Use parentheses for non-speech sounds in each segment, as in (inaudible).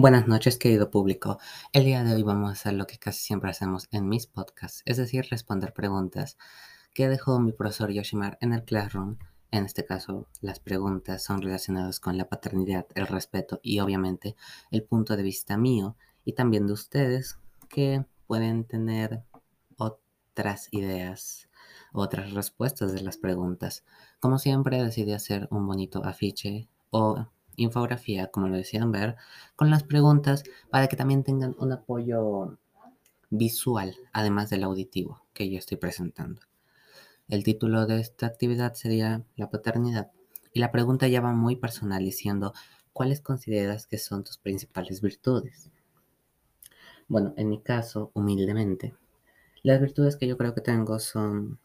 Buenas noches, querido público. El día de hoy vamos a hacer lo que casi siempre hacemos en mis podcasts, es decir, responder preguntas que dejó mi profesor Yoshimar en el Classroom. En este caso, las preguntas son relacionadas con la paternidad, el respeto y obviamente el punto de vista mío y también de ustedes que pueden tener otras ideas, otras respuestas de las preguntas. Como siempre, decidí hacer un bonito afiche o infografía, como lo decían ver, con las preguntas para que también tengan un apoyo visual, además del auditivo que yo estoy presentando. El título de esta actividad sería La paternidad. Y la pregunta ya va muy personal diciendo, ¿cuáles consideras que son tus principales virtudes? Bueno, en mi caso, humildemente, las virtudes que yo creo que tengo son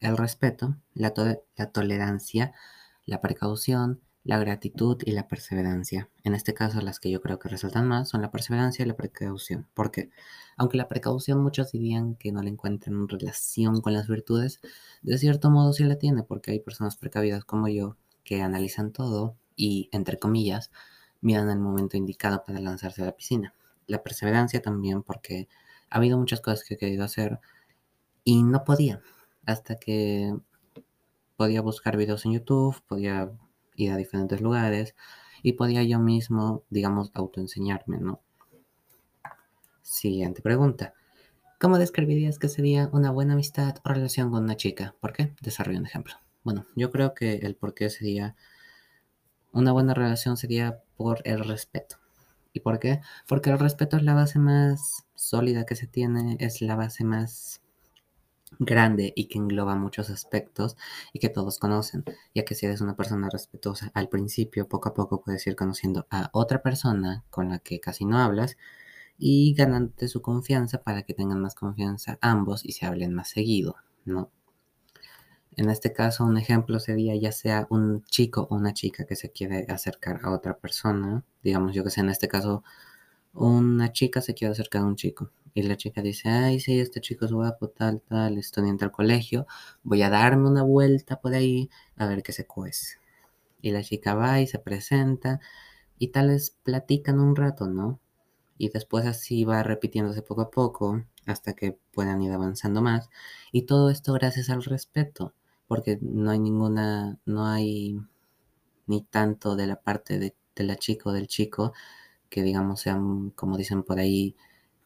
el respeto, la, la tolerancia, la precaución, la gratitud y la perseverancia. En este caso, las que yo creo que resaltan más son la perseverancia y la precaución. Porque, aunque la precaución muchos dirían que no la encuentran relación con las virtudes, de cierto modo sí la tiene, porque hay personas precavidas como yo que analizan todo y, entre comillas, miran el momento indicado para lanzarse a la piscina. La perseverancia también, porque ha habido muchas cosas que he querido hacer y no podía, hasta que podía buscar videos en YouTube, podía ir a diferentes lugares y podía yo mismo, digamos, autoenseñarme, ¿no? Siguiente pregunta. ¿Cómo describirías que sería una buena amistad o relación con una chica? ¿Por qué? Desarrollo un ejemplo. Bueno, yo creo que el por qué sería una buena relación sería por el respeto. ¿Y por qué? Porque el respeto es la base más sólida que se tiene, es la base más grande y que engloba muchos aspectos y que todos conocen, ya que si eres una persona respetuosa al principio, poco a poco puedes ir conociendo a otra persona con la que casi no hablas y ganándote su confianza para que tengan más confianza ambos y se hablen más seguido, ¿no? En este caso, un ejemplo sería ya sea un chico o una chica que se quiere acercar a otra persona, digamos yo que sé, en este caso, una chica se quiere acercar a un chico y la chica dice, ay, sí, este chico es guapo, tal, tal, estudiante al colegio, voy a darme una vuelta por ahí a ver qué se cuece. Y la chica va y se presenta y tal vez platican un rato, ¿no? Y después así va repitiéndose poco a poco hasta que puedan ir avanzando más. Y todo esto gracias al respeto, porque no hay ninguna, no hay ni tanto de la parte de la chica o del chico que digamos sean, como dicen por ahí,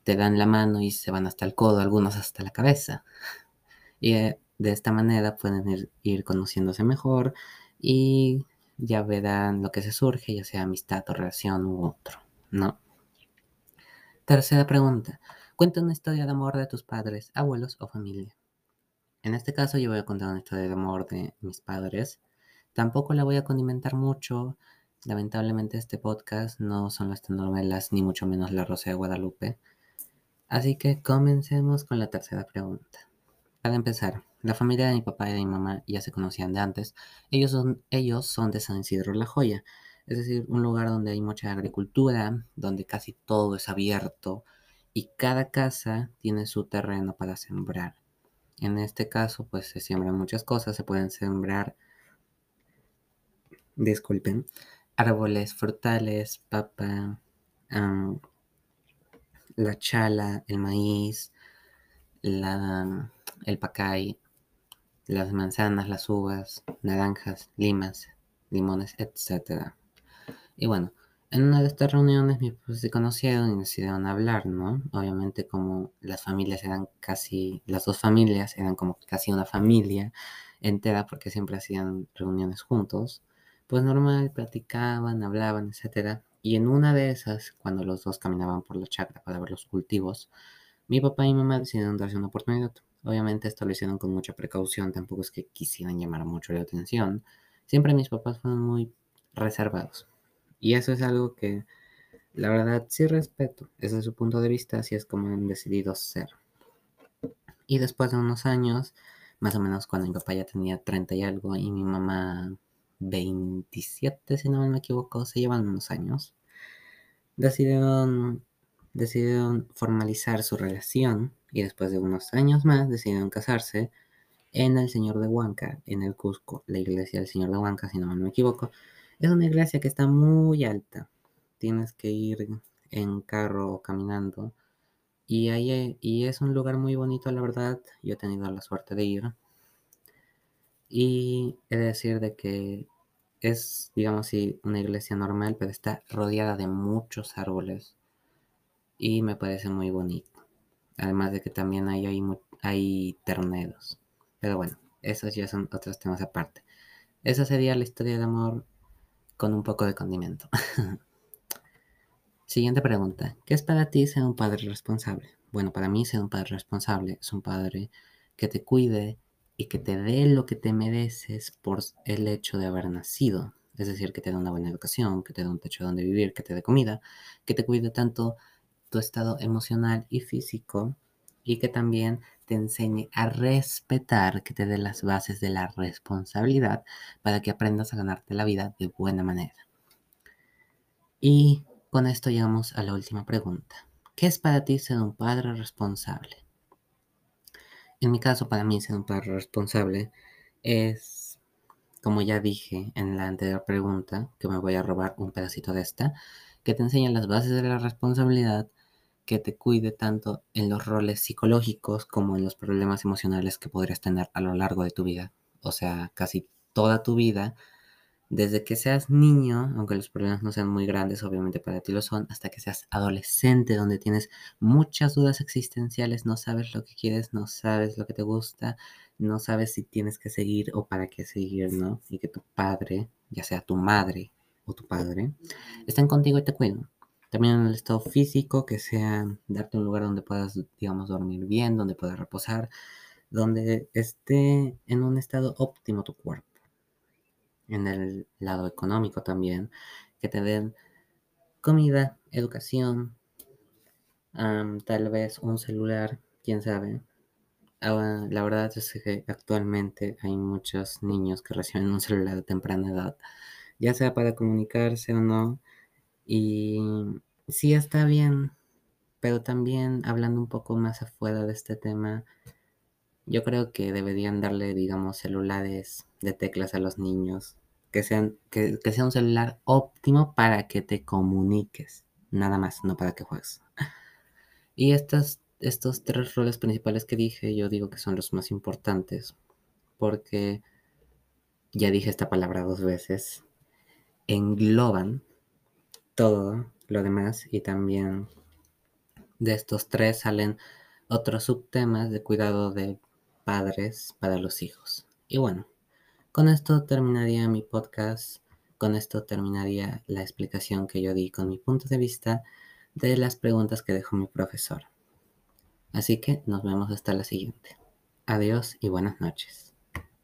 te dan la mano y se van hasta el codo, algunos hasta la cabeza. (laughs) Y eh, de esta manera pueden ir, conociéndose mejor y ya verán lo que se surge, ya sea amistad o relación u otro, ¿no? Tercera pregunta. Cuenta una historia de amor de tus padres, abuelos o familia. En este caso yo voy a contar una historia de amor de mis padres. Tampoco la voy a condimentar mucho. Lamentablemente este podcast no son las telenovelas ni mucho menos La Rosa de Guadalupe. Así que comencemos con la tercera pregunta. Para empezar, la familia de mi papá y de mi mamá ya se conocían de antes. Ellos son, ellos son de San Isidro La Joya, es decir, un lugar donde hay mucha agricultura, donde casi todo es abierto y cada casa tiene su terreno para sembrar. En este caso, pues se siembran muchas cosas, se pueden sembrar, disculpen, árboles frutales, papa, la chala, el maíz, la, el pacay, las manzanas, las uvas, naranjas, limas, limones, etc. Y bueno, en una de estas reuniones mis pues, se conocieron y decidieron hablar, ¿no? Obviamente como las familias eran casi, las dos familias eran como casi una familia entera porque siempre hacían reuniones juntos, pues normal, platicaban, hablaban, etcétera. Y en una de esas, cuando los dos caminaban por la chacra para ver los cultivos, mi papá y mamá decidieron darse una oportunidad. Obviamente esto lo hicieron con mucha precaución, tampoco es que quisieran llamar mucho la atención. Siempre mis papás fueron muy reservados. Y eso es algo que la verdad sí respeto. Ese es su punto de vista, así es como han decidido ser. Y después de unos años, más o menos cuando mi papá ya tenía 30 y algo y mi mamá 27, si no me equivoco, se llevan unos años, decidieron, decidieron formalizar su relación y después de unos años más decidieron casarse en el Señor de Huanca, en el Cusco, la iglesia del Señor de Huanca, si no me equivoco. Es una iglesia que está muy alta. Tienes que ir en carro o caminando. Y, ahí, y es un lugar muy bonito, la verdad. Yo he tenido la suerte de ir. Y he de decir de que es, digamos así, una iglesia normal, pero está rodeada de muchos árboles. Y me parece muy bonito. Además de que también hay, hay, hay terneros. Pero bueno, esos ya son otros temas aparte. Esa sería la historia de amor con un poco de condimento. (laughs) Siguiente pregunta. ¿Qué es para ti ser un padre responsable? Bueno, para mí ser un padre responsable es un padre que te cuide y que te dé lo que te mereces por el hecho de haber nacido. Es decir, que te dé una buena educación, que te dé un techo donde vivir, que te dé comida, que te cuide tanto tu estado emocional y físico y que también te enseñe a respetar, que te dé las bases de la responsabilidad para que aprendas a ganarte la vida de buena manera. Y con esto llegamos a la última pregunta. ¿Qué es para ti ser un padre responsable? En mi caso, para mí ser un padre responsable es, como ya dije en la anterior pregunta, que me voy a robar un pedacito de esta, que te enseña las bases de la responsabilidad, que te cuide tanto en los roles psicológicos como en los problemas emocionales que podrías tener a lo largo de tu vida. O sea, casi toda tu vida desde que seas niño, aunque los problemas no sean muy grandes, obviamente para ti lo son, hasta que seas adolescente, donde tienes muchas dudas existenciales, no sabes lo que quieres, no sabes lo que te gusta, no sabes si tienes que seguir o para qué seguir, ¿no? Y que tu padre, ya sea tu madre o tu padre, estén contigo y te cuiden. También en el estado físico, que sea darte un lugar donde puedas, digamos, dormir bien, donde puedas reposar, donde esté en un estado óptimo tu cuerpo en el lado económico también, que te den comida, educación, tal vez un celular, quién sabe. Ah, la verdad es que actualmente hay muchos niños que reciben un celular a temprana edad, ya sea para comunicarse o no. Y sí está bien, pero también hablando un poco más afuera de este tema, yo creo que deberían darle, digamos, celulares de teclas a los niños. Que, sean, que, sea un celular óptimo para que te comuniques. Nada más, no para que juegues. (laughs) Y estas, estos tres roles principales que dije, yo digo que son los más importantes. Porque ya dije esta palabra dos veces. Engloban todo lo demás y también de estos tres salen otros subtemas de cuidado de padres para los hijos. Y bueno, con esto terminaría mi podcast, con esto terminaría la explicación que yo di con mi punto de vista de las preguntas que dejó mi profesor. Así que nos vemos hasta la siguiente. Adiós y buenas noches.